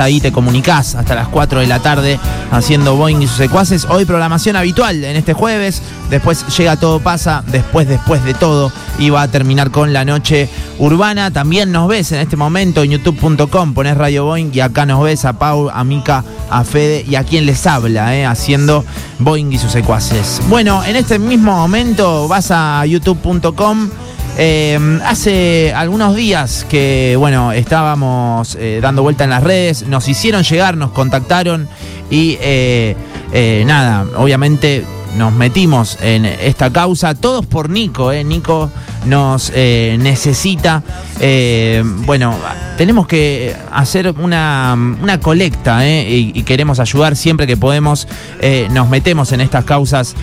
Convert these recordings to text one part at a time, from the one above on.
ahí te comunicás hasta las 4 de la tarde haciendo Boeing y sus secuaces. Hoy programación habitual en este jueves, después llega Todo Pasa, después, después de todo, y va a terminar con la noche urbana. También nos ves en este momento en youtube.com, pones Radio Boeing y acá nos ves a Pau, a Mica, a Fede y a quien les habla, eh, haciendo Boeing y sus secuaces. Bueno, en este mismo momento vas a youtube.com. Eh, hace algunos días que, bueno, estábamos eh, dando vuelta en las redes, nos hicieron llegar, nos contactaron y eh, nada, obviamente nos metimos en esta causa, todos por Nico, ¿eh? Nico nos eh, necesita. Eh, bueno, tenemos que hacer una, colecta ¿eh? y, queremos ayudar siempre que podemos. nos metemos en estas causas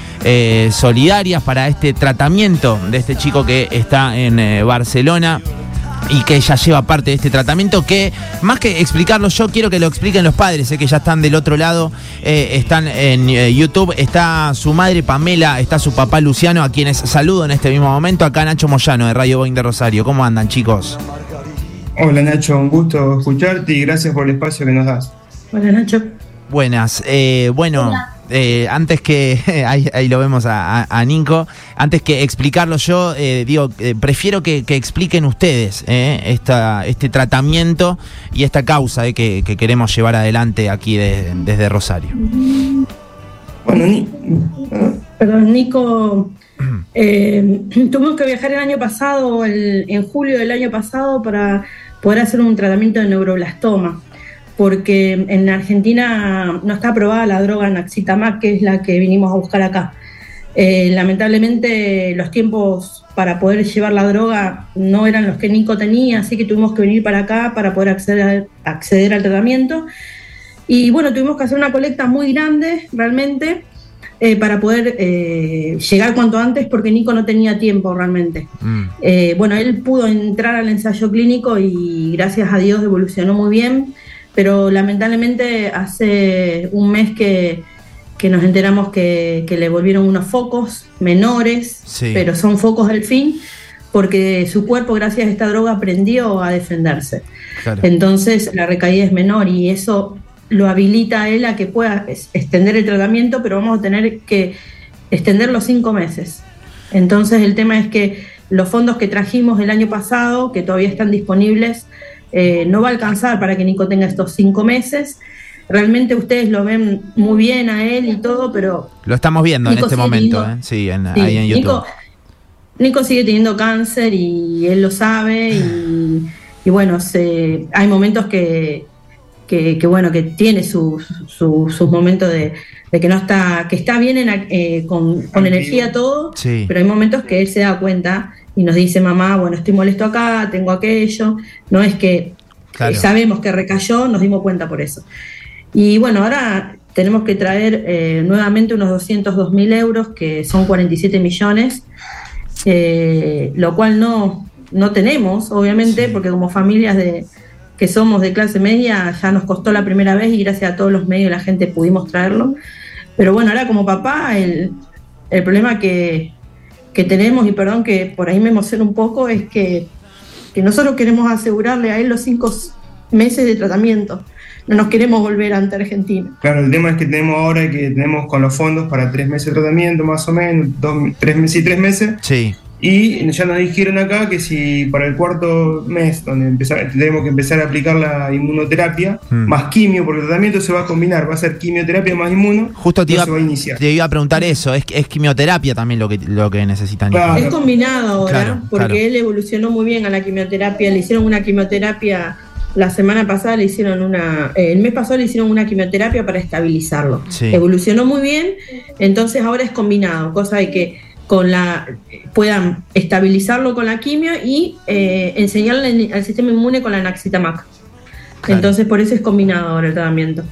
solidarias para este tratamiento de este chico que está en Barcelona y que ya lleva parte de este tratamiento, que más que explicarlo yo, quiero que lo expliquen los padres, que ya están del otro lado, eh, están en eh, YouTube, está su madre Pamela, está su papá Luciano, a quienes saludo en este mismo momento, acá Nacho Moyano de Radio Boeing de Rosario. ¿Cómo andan chicos? Hola Nacho, un gusto escucharte y gracias por el espacio que nos das. Hola Nacho. Buenas, eh, bueno... Eh, antes que, ahí, lo vemos a, Nico, antes que explicarlo yo, eh, digo, eh, prefiero que, expliquen ustedes esta, este tratamiento y esta causa que, queremos llevar adelante aquí desde Rosario. Bueno, Perdón, Nico, tuvimos que viajar el año pasado, en julio del año pasado, para poder hacer un tratamiento de neuroblastoma porque en Argentina no está aprobada la droga Naxitamac, que es la que vinimos a buscar acá. Eh, lamentablemente los tiempos para poder llevar la droga no eran los que Nico tenía, así que tuvimos que venir para acá para poder acceder, acceder al tratamiento. Y bueno, tuvimos que hacer una colecta muy grande realmente eh, para poder eh, llegar cuanto antes porque Nico no tenía tiempo realmente. Mm. bueno, él pudo entrar al ensayo clínico y gracias a Dios evolucionó muy bien pero lamentablemente hace un mes que, nos enteramos que, le volvieron unos focos menores, pero son focos del fin, porque su cuerpo, gracias a esta droga, aprendió a defenderse. Entonces la recaída es menor y eso lo habilita a él a que pueda extender el tratamiento, pero vamos a tener que extender los cinco meses. Entonces el tema es que los fondos que trajimos el año pasado, que todavía están disponibles, eh, no va a alcanzar para que Nico tenga estos cinco meses. Realmente ustedes lo ven muy bien a él y todo, pero... Lo estamos viendo en este momento, ¿eh? sí, en, ahí en YouTube. Nico, sigue teniendo cáncer y él lo sabe y, bueno, se, hay momentos que, que, bueno, que tiene sus momentos de, que no está, que está bien eh, con, energía todo, pero hay momentos que él se da cuenta y nos dice mamá, bueno, estoy molesto acá, tengo aquello. No es que eh, sabemos que recayó, nos dimos cuenta por eso. Y bueno, ahora tenemos que traer eh, nuevamente unos 202 mil euros, que son 47 millones, eh, lo cual no, no tenemos, obviamente, porque como familias de, que somos de clase media ya nos costó la primera vez y gracias a todos los medios la gente pudimos traerlo. Pero bueno, ahora como papá, el, el problema que, que tenemos, y perdón que por ahí me emociona un poco, es que, nosotros queremos asegurarle a él los cinco meses de tratamiento. No nos queremos volver ante Argentina. Claro, el tema es que tenemos ahora que tenemos con los fondos para tres meses de tratamiento, más o menos, dos, tres meses y tres meses. Sí. Y ya nos dijeron acá que si para el cuarto mes, donde tenemos que empezar a aplicar la inmunoterapia, hmm. más quimio, porque el tratamiento se va a combinar, va a ser quimioterapia más inmuno, justo te, iba, a iniciar. te iba a preguntar eso, es, es quimioterapia también lo que, lo que necesitan. Es combinado ahora, porque él evolucionó muy bien a la quimioterapia, le hicieron una quimioterapia la semana pasada le hicieron una, eh, el mes pasado le hicieron una quimioterapia para estabilizarlo. Evolucionó muy bien, entonces ahora es combinado, cosa de que con la puedan estabilizarlo con la quimio y eh, enseñarle al sistema inmune con la naxitamac. Entonces por eso es combinado ahora el tratamiento.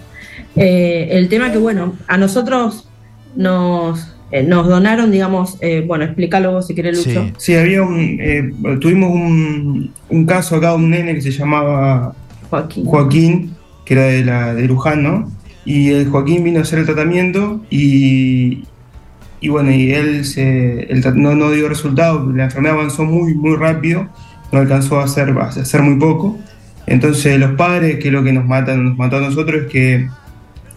Eh, el tema que bueno, a nosotros nos eh, nos donaron, digamos, bueno, explícalo vos si querés, Lucho. Sí, había un, tuvimos un, un, caso acá, un nene que se llamaba Joaquín, Joaquín que era de, la, de Luján, ¿no? Y el Joaquín vino a hacer el tratamiento y, y bueno, y él se, no, no, dio resultado, la enfermedad avanzó muy, muy rápido, no alcanzó a hacer, a hacer muy poco, Entonces los padres, que es lo que nos matan, nos mató a nosotros, es que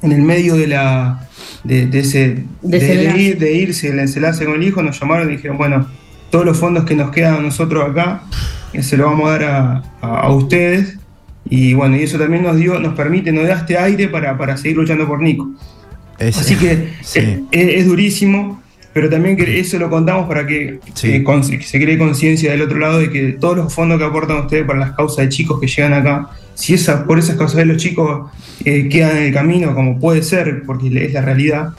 en el medio de la de, ese de, ir, de, irse el enlace con el hijo, nos llamaron y dijeron, bueno, todos los fondos que nos quedan a nosotros acá, eh, se los vamos a dar a, ustedes. Y bueno, y eso también nos dio, nos permite, nos da este aire para, para seguir luchando por Nico. Así que es, durísimo, pero también que eso lo contamos para que, se cree conciencia del otro lado de que todos los fondos que aportan ustedes para las causas de chicos que llegan acá, si esa, por esas causas de los chicos eh, quedan en el camino, como puede ser, porque es la realidad,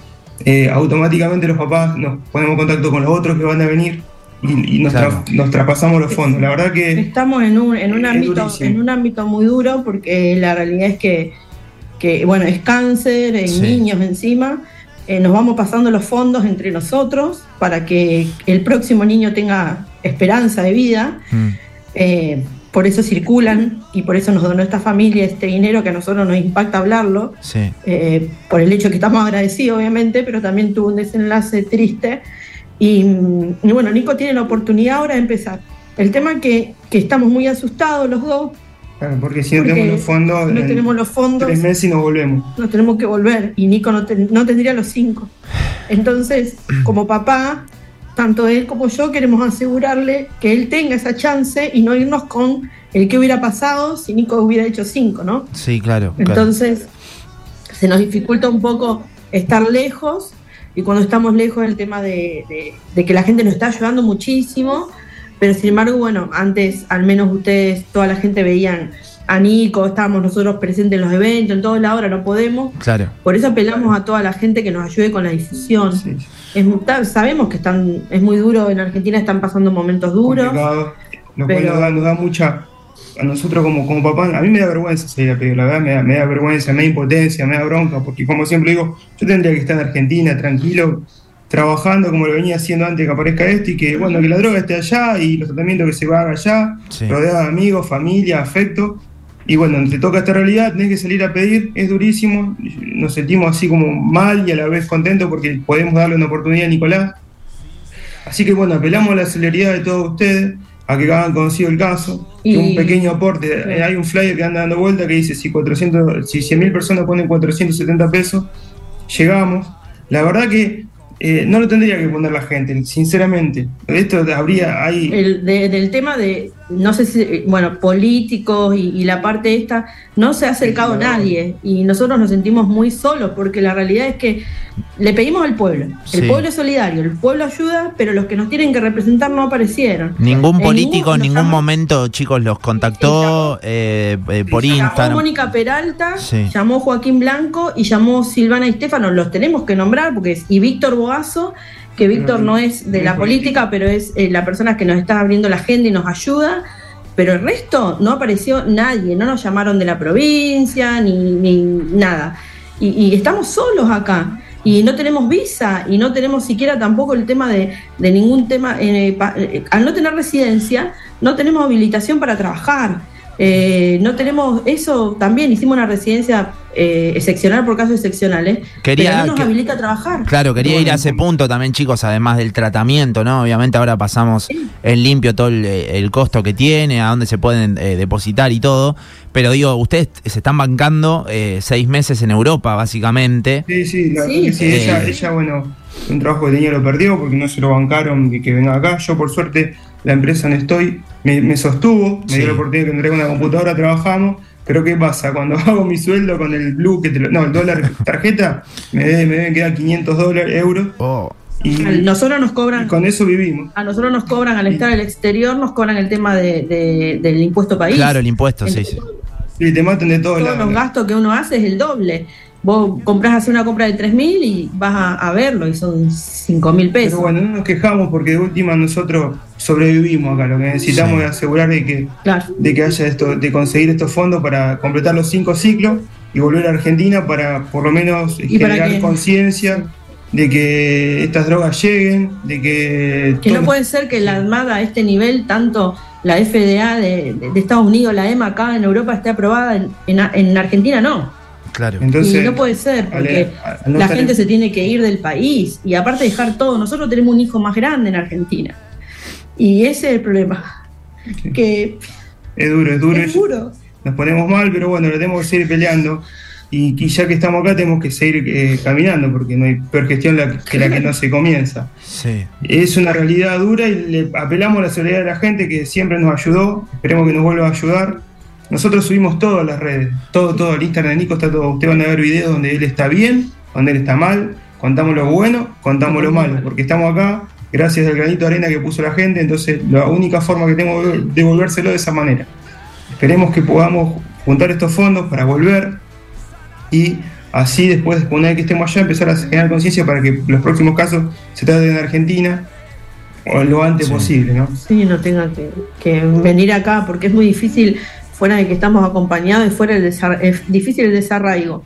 eh, automáticamente los papás nos ponemos en contacto con los otros que van a venir y, nos, traspasamos los fondos. La verdad que... Estamos en un, en un, ámbito, en un ámbito muy duro porque la realidad es que, que bueno, es cáncer en niños encima. Eh, nos vamos pasando los fondos entre nosotros para que el próximo niño tenga esperanza de vida. Mm. Eh, por eso circulan y por eso nos donó esta familia este dinero que a nosotros nos impacta hablarlo, eh, por el hecho que estamos agradecidos obviamente, pero también tuvo un desenlace triste y, bueno, Nico tiene la oportunidad ahora de empezar. El tema que, que estamos muy asustados los dos. Claro, porque si no tenemos los fondos, no tenemos los fondos, tres meses y nos volvemos. Nos tenemos que volver y Nico no, no tendría los cinco. Entonces, como papá, tanto él como yo queremos asegurarle que él tenga esa chance y no irnos con el que hubiera pasado si Nico hubiera hecho cinco, ¿no? Sí, claro. Entonces, se nos dificulta un poco estar lejos y cuando estamos lejos el tema de, que la gente nos está ayudando muchísimo, pero sin embargo, bueno, antes al menos ustedes, toda la gente veían a Nico, estábamos nosotros presentes en los eventos, en toda la hora, no podemos. Claro. Por eso apelamos a toda la gente que nos ayude con la difusión. sabemos que están, es muy duro, en Argentina están pasando momentos duros. Nos, da, nos da mucha, a nosotros como, como papá, a mí me da vergüenza salir a pedir, la verdad me da, me da, vergüenza, me da impotencia, me da bronca, porque como siempre digo, yo tendría que estar en Argentina tranquilo, trabajando como lo venía haciendo antes que aparezca esto y que bueno, que la droga esté allá y los tratamientos que se hagan allá, rodeado de amigos, familia, afecto. Y bueno, te toca esta realidad, tenés que salir a pedir, es durísimo, nos sentimos así como mal y a la vez contentos porque podemos darle una oportunidad a Nicolás. Así que bueno, apelamos a la celeridad de todos ustedes a que hagan conocido el caso. Y, un pequeño aporte. Hay un flyer que anda dando vuelta que dice: si, 400, si 100.000 personas ponen 470 pesos, llegamos. La verdad que eh, no lo tendría que poner la gente, sinceramente. Esto habría ahí. El, del tema de, no sé si, bueno, políticos y, la parte esta, no se ha acercado nadie y nosotros nos sentimos muy solos porque la realidad es que le pedimos al pueblo. El pueblo es solidario, el pueblo ayuda, pero los que nos tienen que representar no aparecieron. Ningún político en ningún momento, chicos, los contactó eh, eh, por Instagram. Llamó Mónica Peralta, llamó Joaquín Blanco y llamó Silvana y Estefano. Los tenemos que nombrar porque es. Y Víctor Boazo, que Víctor no es de la política, pero es eh, la persona que nos está abriendo la agenda y nos ayuda pero el resto no apareció nadie, no nos llamaron de la provincia ni, nada. y, estamos solos acá y no tenemos visa y no tenemos siquiera tampoco el tema de, ningún tema, eh, eh, al no tener residencia, no tenemos habilitación para trabajar. Eh, no tenemos eso también, hicimos una residencia eh, excepcional por casos excepcionales, quería, pero no nos habilita a trabajar. Claro, quería ir a ese punto también, chicos, además del tratamiento, ¿no? Obviamente ahora pasamos en limpio todo el, costo que tiene, a dónde se pueden eh, depositar y todo, pero digo, ustedes se están bancando seis meses en Europa, básicamente. Sí, sí, sí. ella, ella, bueno, un trabajo que tenía lo perdió porque no se lo bancaron que, que venga acá. Yo, por suerte, la empresa donde estoy me, sostuvo, me dio la oportunidad de tener una computadora, trabajamos. Pero ¿qué pasa? Cuando hago mi sueldo con el blue, que no, el dólar tarjeta, me, deben quedar 500 dólares, euros. Oh. Y nosotros nos cobran. con eso vivimos. A nosotros nos cobran, al estar al exterior, nos cobran el tema de, del impuesto país. Claro, el impuesto, sí, sí. Sí, te matan de todos Todos los gastos que uno hace es el doble. Vos compras hacer una compra de 3.000 y vas a, verlo y son 5.000 pesos. Pero bueno, no nos quejamos porque de última nosotros sobrevivimos acá. Lo que necesitamos es asegurar de que, de que haya esto, de conseguir estos fondos para completar los cinco ciclos y volver a Argentina para por lo menos generar conciencia de que estas drogas lleguen, de que... Que no puede ser que la Armada a este nivel, tanto la FDA de, Estados Unidos, la EMA acá en Europa esté aprobada, en, en Argentina no. Claro. Entonces, y no puede ser, porque la gente se tiene que ir del país y aparte dejar todo. Nosotros tenemos un hijo más grande en Argentina y ese es el problema. Que es duro, es duro. Es duro. nos ponemos mal, pero bueno, lo tenemos que seguir peleando. Y, ya que estamos acá tenemos que seguir eh, caminando porque no hay peor gestión que la que no se comienza. Es una realidad dura y le apelamos a la solidaridad de la gente que siempre nos ayudó, esperemos que nos vuelva a ayudar. Nosotros subimos todo a las redes, todo, todo, el Instagram de Nico está todo, ustedes van a ver videos donde él está bien, donde él está mal, contamos lo bueno, contamos lo malo, porque estamos acá gracias al granito de arena que puso la gente, entonces la única forma que tengo de devolvérselo de esa manera. Esperemos que podamos juntar estos fondos para volver y así después, una vez que estemos allá, empezar a generar conciencia para que los próximos casos se traten en Argentina o lo antes posible, ¿no? Sí, no tenga que, venir acá porque es muy difícil, fuera de que estamos acompañados y fuera el es difícil el desarraigo.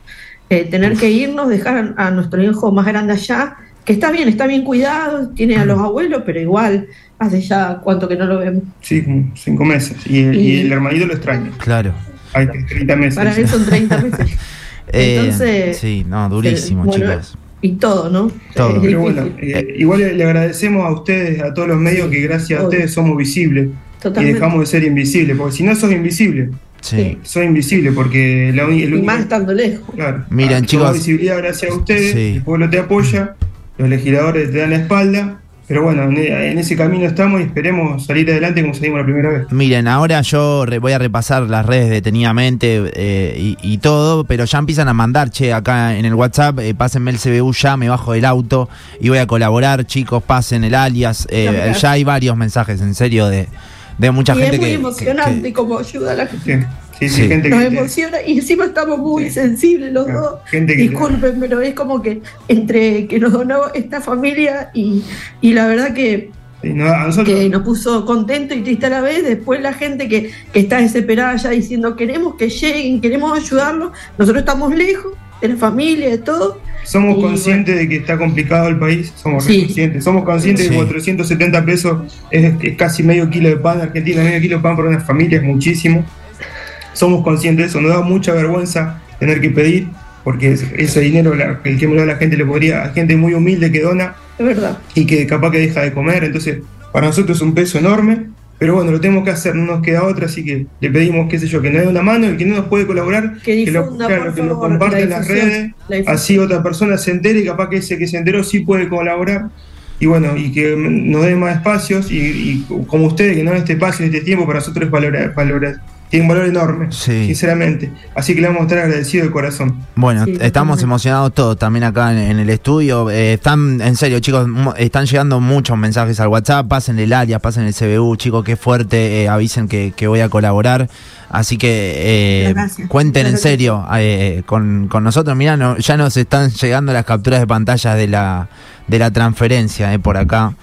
Eh, tener que irnos, dejar a nuestro hijo más grande allá, que está bien, está bien cuidado, tiene a los abuelos, pero igual hace ya cuánto que no lo vemos. Sí, cinco meses. Y, el hermanito lo extraña. Claro. Hay 30 meses. Para él son 30 meses. Eh, Entonces, sí, no, durísimo, chicos. Y todo, ¿no? Todo. Pero bueno, eh, igual le agradecemos a ustedes, a todos los medios, que gracias a ustedes somos visibles. Y dejamos de ser invisibles, porque si no sos invisible, Sí. Soy invisible porque la, el y más estando lejos. Claro. Miren, chicos. visibilidad gracias a ustedes, el pueblo te apoya, los legisladores te dan la espalda pero bueno, en ese camino estamos y esperemos salir adelante como salimos la primera vez. Miren, ahora yo voy a repasar las redes detenidamente eh, y, todo, pero ya empiezan a mandar, che, acá en el WhatsApp, eh, pásenme el CBU ya, me bajo del auto y voy a colaborar, chicos, pasen el alias. Eh, ya hay varios mensajes, en serio, de, de mucha gente que... Es muy emocionante como ayuda a la gente. Sí, sí, gente nos emociona y encima estamos muy sensibles los dos. Disculpen, pero es como que entre que nos donó esta familia y, la verdad que, que nos puso contento y triste a la vez. Después la gente que, está desesperada ya diciendo queremos que lleguen, queremos ayudarlos. Nosotros estamos lejos de la familia, de todo. Somos conscientes de que está complicado el país, somos conscientes. Somos conscientes de que 470 pesos es, es, casi medio kilo de pan. Argentina, medio kilo de pan para una familia es muchísimo somos conscientes de eso, nos da mucha vergüenza tener que pedir, porque ese dinero el que me da la gente le podría a gente muy humilde que dona es verdad. y que capaz que deja de comer, entonces para nosotros es un peso enorme, pero bueno, lo tenemos que hacer, no nos queda otra, así que le pedimos, qué sé yo, que nos dé una mano, el que no nos puede colaborar, que, lo, comparte en las redes, así otra persona se entere y capaz que ese que se enteró sí puede colaborar y bueno, y que nos dé más espacios y, como ustedes, que no en este espacio, este tiempo, para nosotros es valorar, valorar, tiene un valor enorme, sinceramente. Así que le vamos a estar agradecido de corazón. Bueno, estamos emocionados todos también acá en, el estudio. Eh, están, en serio, chicos, están llegando muchos mensajes al WhatsApp. Pasen el área, pasen el CBU, chicos, qué fuerte. Eh, avisen que, voy a colaborar. Así que eh, cuenten en serio con, nosotros. Mirá, ya nos están llegando las capturas de pantalla de la, de la transferencia por acá.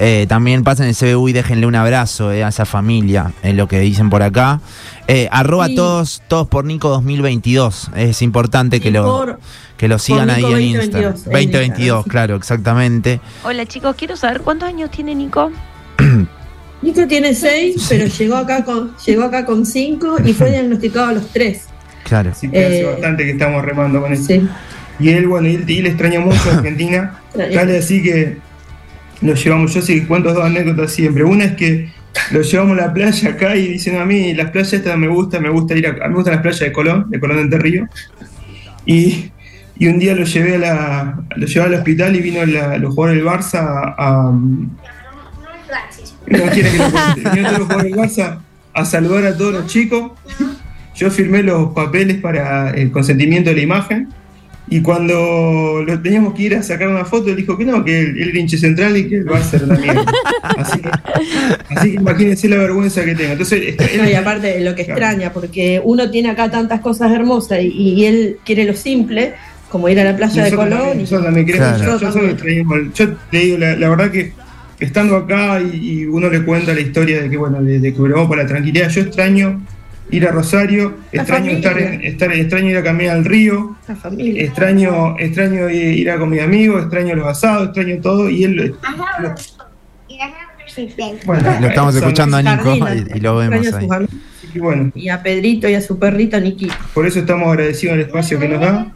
Eh, también pasen el CBU y déjenle un abrazo eh, a esa familia, en lo que dicen por acá. Eh, arroba todos, todos por Nico 2022. Es importante que lo, que lo sigan ahí en Instagram. 2022, claro, exactamente. Hola chicos, quiero saber cuántos años tiene Nico. Nico tiene 6, pero llegó acá con llegó acá con 5 y fue diagnosticado a los 3. Claro. Sí, hace bastante que estamos remando con eso. Y él, bueno, él, él extraña mucho a Argentina. Dale así que lo llevamos, yo sí cuento dos anécdotas siempre. Una es que lo llevamos a la playa acá y dicen a mí, las playas estas me gustan, me gusta ir a, a mí me gustan las playas de Colón, de Colón de Río. Y, y, un día lo llevé a la, lo llevé al hospital y vino la, los jugadores del Barça a, no quiere que lo Vino los jugadores del Barça a saludar a todos los chicos. Yo firmé los papeles para el consentimiento de la imagen y cuando lo teníamos que ir a sacar una foto, él dijo que no, que él, era hinche central y que él va a ser la mierda. Así que, así que imagínense la vergüenza que tenga. Entonces, y aparte, lo que extraña, porque uno tiene acá tantas cosas hermosas y, él quiere lo simple, como ir a la playa de Colón. yo también yo, yo, te digo, la, verdad que estando acá y, uno le cuenta la historia de que, bueno, de, de que para la tranquilidad, yo extraño ir a Rosario, extraño estar, en, estar, extraño ir a caminar al río, extraño, extraño ir a con mi amigo, extraño los asados, extraño todo y él lo, bueno, lo estamos escuchando a Nico y, lo vemos ahí. Y, bueno, y a Pedrito y a su perrito Niki. Por eso estamos agradecidos al espacio que nos da.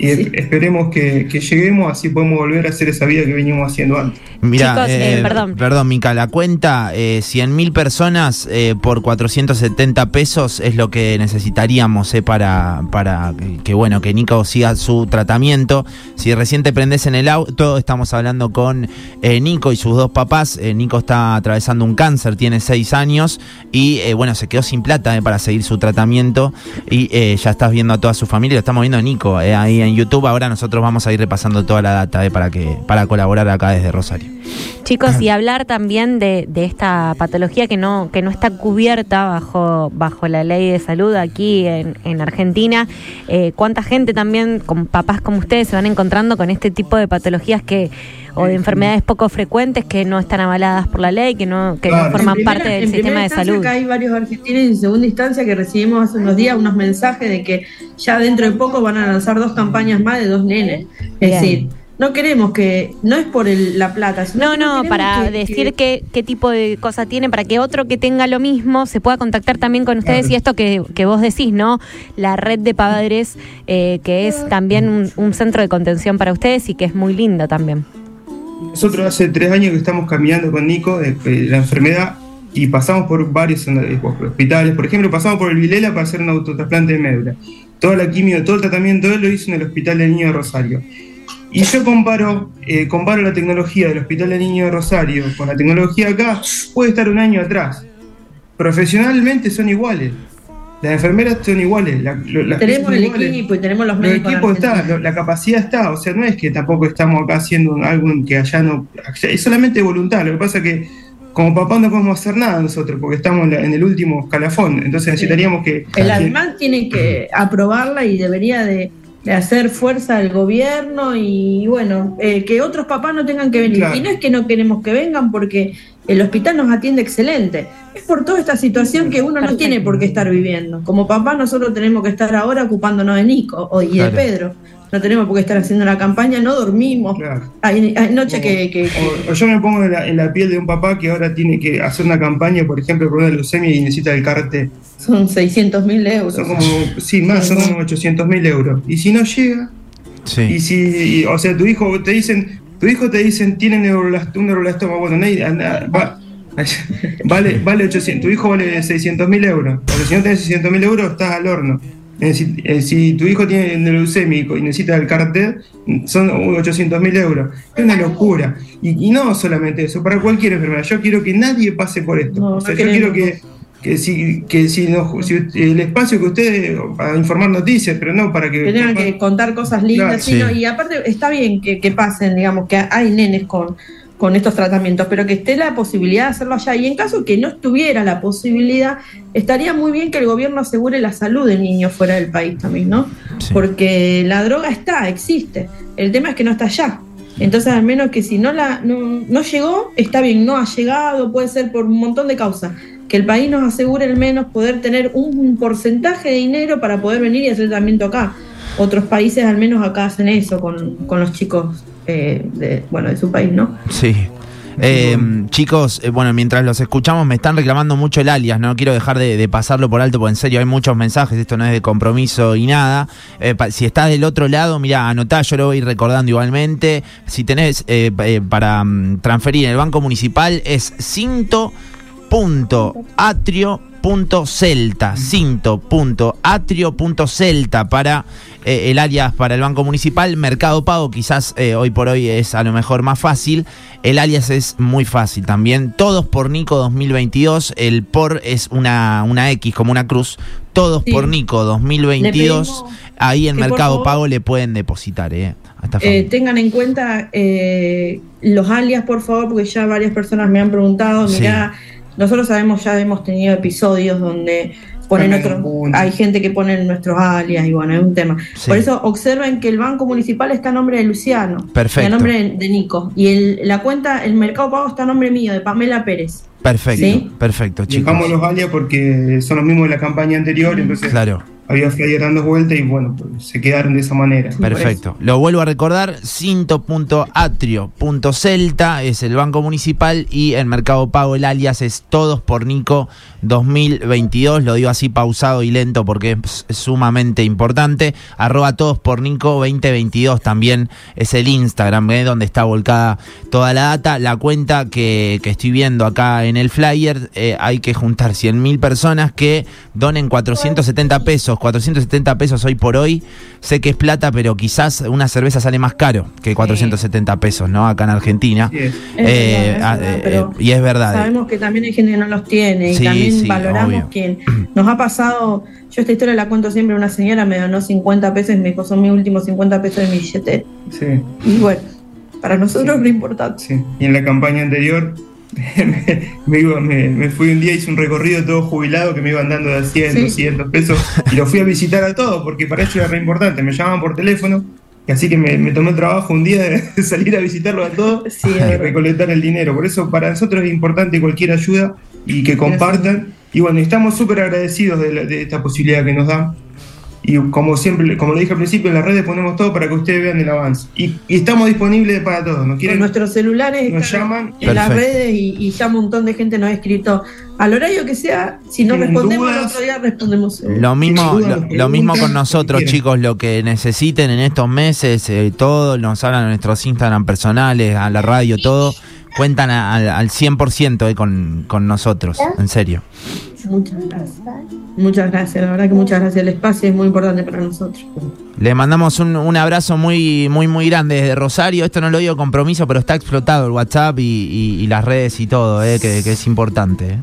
Y esperemos que, lleguemos, así podemos volver a hacer esa vida que venimos haciendo antes. Mira, eh, eh, perdón. Perdón, Mica, la cuenta, eh, 100 mil personas eh, por 470 pesos es lo que necesitaríamos para, para que, bueno, que Nico siga su tratamiento. Si recién te prendes en el auto, estamos hablando con Nico y sus dos papás. Nico está atravesando un cáncer, tiene 6 años y bueno, se quedó sin plata para seguir su tratamiento y ya estás viendo a toda su familia, lo estamos viendo a Nico ahí en YouTube. Ahora nosotros vamos a ir repasando toda la data eh, para, que, para colaborar acá desde Rosario. Chicos, y hablar también de, esta patología que no, que no está cubierta bajo, bajo la ley de salud aquí en, Argentina. Eh, ¿Cuánta gente también, con papás como ustedes, se van encontrando con este tipo de patologías que o de enfermedades poco frecuentes que no están avaladas por la ley, que no, que no forman parte del sistema de salud. hay varios argentinos en segunda instancia que recibimos hace unos días unos mensajes de que ya dentro de poco van a lanzar dos campañas más de dos nenes. Es decir, no queremos que, no es por la plata. Sino no, no, para decir Qué, qué tipo de cosa tiene, para que otro que tenga lo mismo se pueda contactar también con ustedes y esto que, que, vos decís, ¿no? La red de padres, eh, que es también un, un centro de contención para ustedes y que es muy lindo también. Nosotros hace tres años que estamos caminando con Nico de, la enfermedad y pasamos por varios hospitales. Por ejemplo, pasamos por el Vilela para hacer un autotrasplante de médula. Toda la quimio, todo el tratamiento él lo hizo en el Hospital del Niño de Rosario. Y yo comparo, eh, comparo la tecnología del Hospital del Niño de Rosario con la tecnología acá, puede estar un año atrás. Profesionalmente son iguales. Las enfermeras son iguales. tenemos el equipo y tenemos los médicos. El equipo está, la capacidad está. O sea, no es que tampoco estamos acá haciendo algo que allá no. Es solamente voluntad. Lo que pasa es que como papá no podemos hacer nada nosotros porque estamos en el último escalafón. Entonces necesitaríamos que. El animal tiene que aprobarla y debería de, hacer fuerza al gobierno y bueno, eh, que otros papás no tengan que venir. Y no es que no queremos que vengan porque el hospital nos atiende excelente. Es por toda esta situación que uno no tiene por qué estar viviendo. Como papá nosotros tenemos que estar ahora ocupándonos de Nico y de Pedro. No tenemos por qué estar haciendo la campaña, no dormimos. Hay, noches que, O, yo me pongo en la, piel de un papá que ahora tiene que hacer una campaña, por ejemplo, por una leucemia y necesita el cartel. Son 600 mil euros. Son como, sí, más, son como 800 mil euros. Y si no llega, sí. y si, o sea, tu hijo te dicen, tu hijo te dicen, tiene un neuroblastoma, bueno, va, vale, vale 800, tu hijo vale 600 mil euros, porque si no tienes 600 mil euros estás al horno. Eh, si, tu hijo tiene leucémico y necesita el cartel, son 800 mil euros. Es una locura. Y, no solamente eso, para cualquier enfermedad. Yo quiero que nadie pase por esto. o sea, yo quiero que, que si, que si, el espacio que ustedes para informar noticias, pero no para que... tengan que contar cosas lindas, y aparte está bien que, pasen, digamos, que hay nenes con, con estos tratamientos, pero que esté la posibilidad de hacerlo allá. Y en caso que no estuviera la posibilidad, estaría muy bien que el gobierno asegure la salud del niño fuera del país también, ¿no? Porque la droga está, existe. El tema es que no está allá. Entonces, al menos que si no la no, no llegó, está bien, no ha llegado, puede ser por un montón de causas que el país nos asegure al menos poder tener un porcentaje de dinero para poder venir y hacer tratamiento acá. Otros países al menos acá hacen eso con, los chicos eh, de, bueno, de su país, ¿no? Sí. Eh, chicos, eh, bueno, mientras los escuchamos me están reclamando mucho el alias, no quiero dejar de, pasarlo por alto porque en serio hay muchos mensajes, esto no es de compromiso y nada. si estás del otro lado, mira, anotá, yo lo voy recordando igualmente. Si tenés para mm, transferir en el Banco Municipal es cinto cinto.atrio.celta, cinto.atrio.celta para eh, el alias para el Banco Municipal, Mercado Pago quizás eh, hoy por hoy es a lo mejor más fácil, el alias es muy fácil también, todos por Nico 2022, el por es una, una X como una cruz, todos por Nico 2022, ahí en Mercado Pago le pueden depositar. Eh, eh tengan en cuenta los alias, por favor, porque ya varias personas me han preguntado, mira, nosotros sabemos, ya hemos tenido episodios donde ponen otros, hay gente que pone nuestros alias y bueno, es un tema. Por eso observen que el Banco Municipal está a nombre de Luciano, Perfecto. a nombre de Nico, y el, la cuenta, el Mercado Pago está a nombre mío, de Pamela Pérez. Perfecto, perfecto, chicos. Dejamos los alias porque son los mismos de la campaña anterior, entonces claro. Había flyer dando vuelta y bueno, pues, se quedaron de esa manera. Perfecto. Lo vuelvo a recordar, cinto.atrio.celta es el banco municipal y el Mercado Pago el alias es Todos por Nico 2022. Lo digo así pausado y lento porque es, sumamente importante. Arroba Todos por Nico 2022 también es el Instagram, ¿eh? donde está volcada toda la data. La cuenta que, estoy viendo acá en el flyer, eh, hay que juntar 100 mil personas que donen 470 pesos. 470 pesos hoy por hoy. Sé que es plata, pero quizás una cerveza sale más caro que 470 pesos, ¿no? Acá en Argentina. Eh, ah, y es verdad. Sabemos que también hay gente que no los tiene y también valoramos que nos ha pasado. Yo esta historia la cuento siempre. Una señora me donó 50 pesos y me dijo, son mis últimos 50 pesos de mi billete. Sí. Y bueno, para nosotros es lo importante. Sí. Y en la campaña anterior me, fui un día, hice un recorrido todo jubilado que me iban dando de 100, 200 pesos y lo fui a visitar a todos porque para eso era re importante. Me llamaban por teléfono así que me, tomé el trabajo un día de salir a visitarlo a todos y recolectar el dinero. Por eso para nosotros es importante cualquier ayuda y que compartan. Y bueno, estamos súper agradecidos de, de esta posibilidad que nos dan y como siempre, como lo dije al principio, en las redes ponemos todo para que ustedes vean el avance. Y, estamos disponibles para todos. ¿no quieren? nuestros celulares nos llaman en las redes y, ya un montón de gente nos ha escrito al horario que sea. Si no respondemos, el otro día respondemos. Lo mismo, lo, mismo con nosotros, chicos. Lo que necesiten en estos meses, eh, todo, nos hablan a nuestros Instagram personales, a la radio, todo. Cuentan al 100% eh, con, con nosotros, en serio. Muchas gracias. Muchas gracias, la verdad que muchas gracias. El espacio es muy importante para nosotros. Le mandamos un, abrazo muy, muy, muy grande desde Rosario. Esto no lo digo compromiso, pero está explotado el WhatsApp y, las redes y todo, eh, que, es importante. Eh.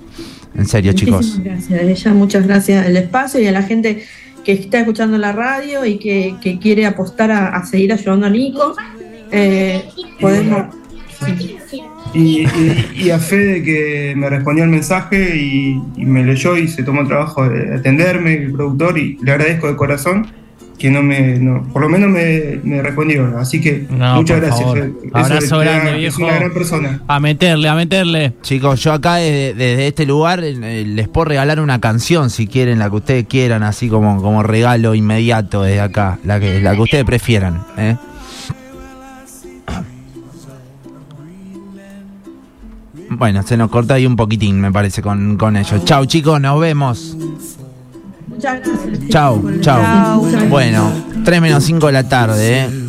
En serio, chicos. Gracias, ella, muchas gracias al espacio y a la gente que está escuchando la radio y que, quiere apostar a, seguir ayudando a Nico. Eh, podemos. Y, a Fede que me respondió el mensaje y, me leyó y se tomó el trabajo de atenderme, el productor, y le agradezco de corazón que no me, por lo menos me, respondió. Así que muchas gracias. Abrazo grande, viejo. Es una gran persona. A meterle, a meterle. Chicos, yo acá desde, este lugar eh, les puedo regalar una canción si quieren, la que ustedes quieran, así como, como regalo inmediato desde acá, la que, la que ustedes prefieran. ¿eh? Bueno, se nos corta ahí un poquitín, me parece, con, con ellos. Chau, chicos, nos vemos. Muchas gracias. Chau, chau. Bueno, 3 menos 5 de la tarde, ¿eh?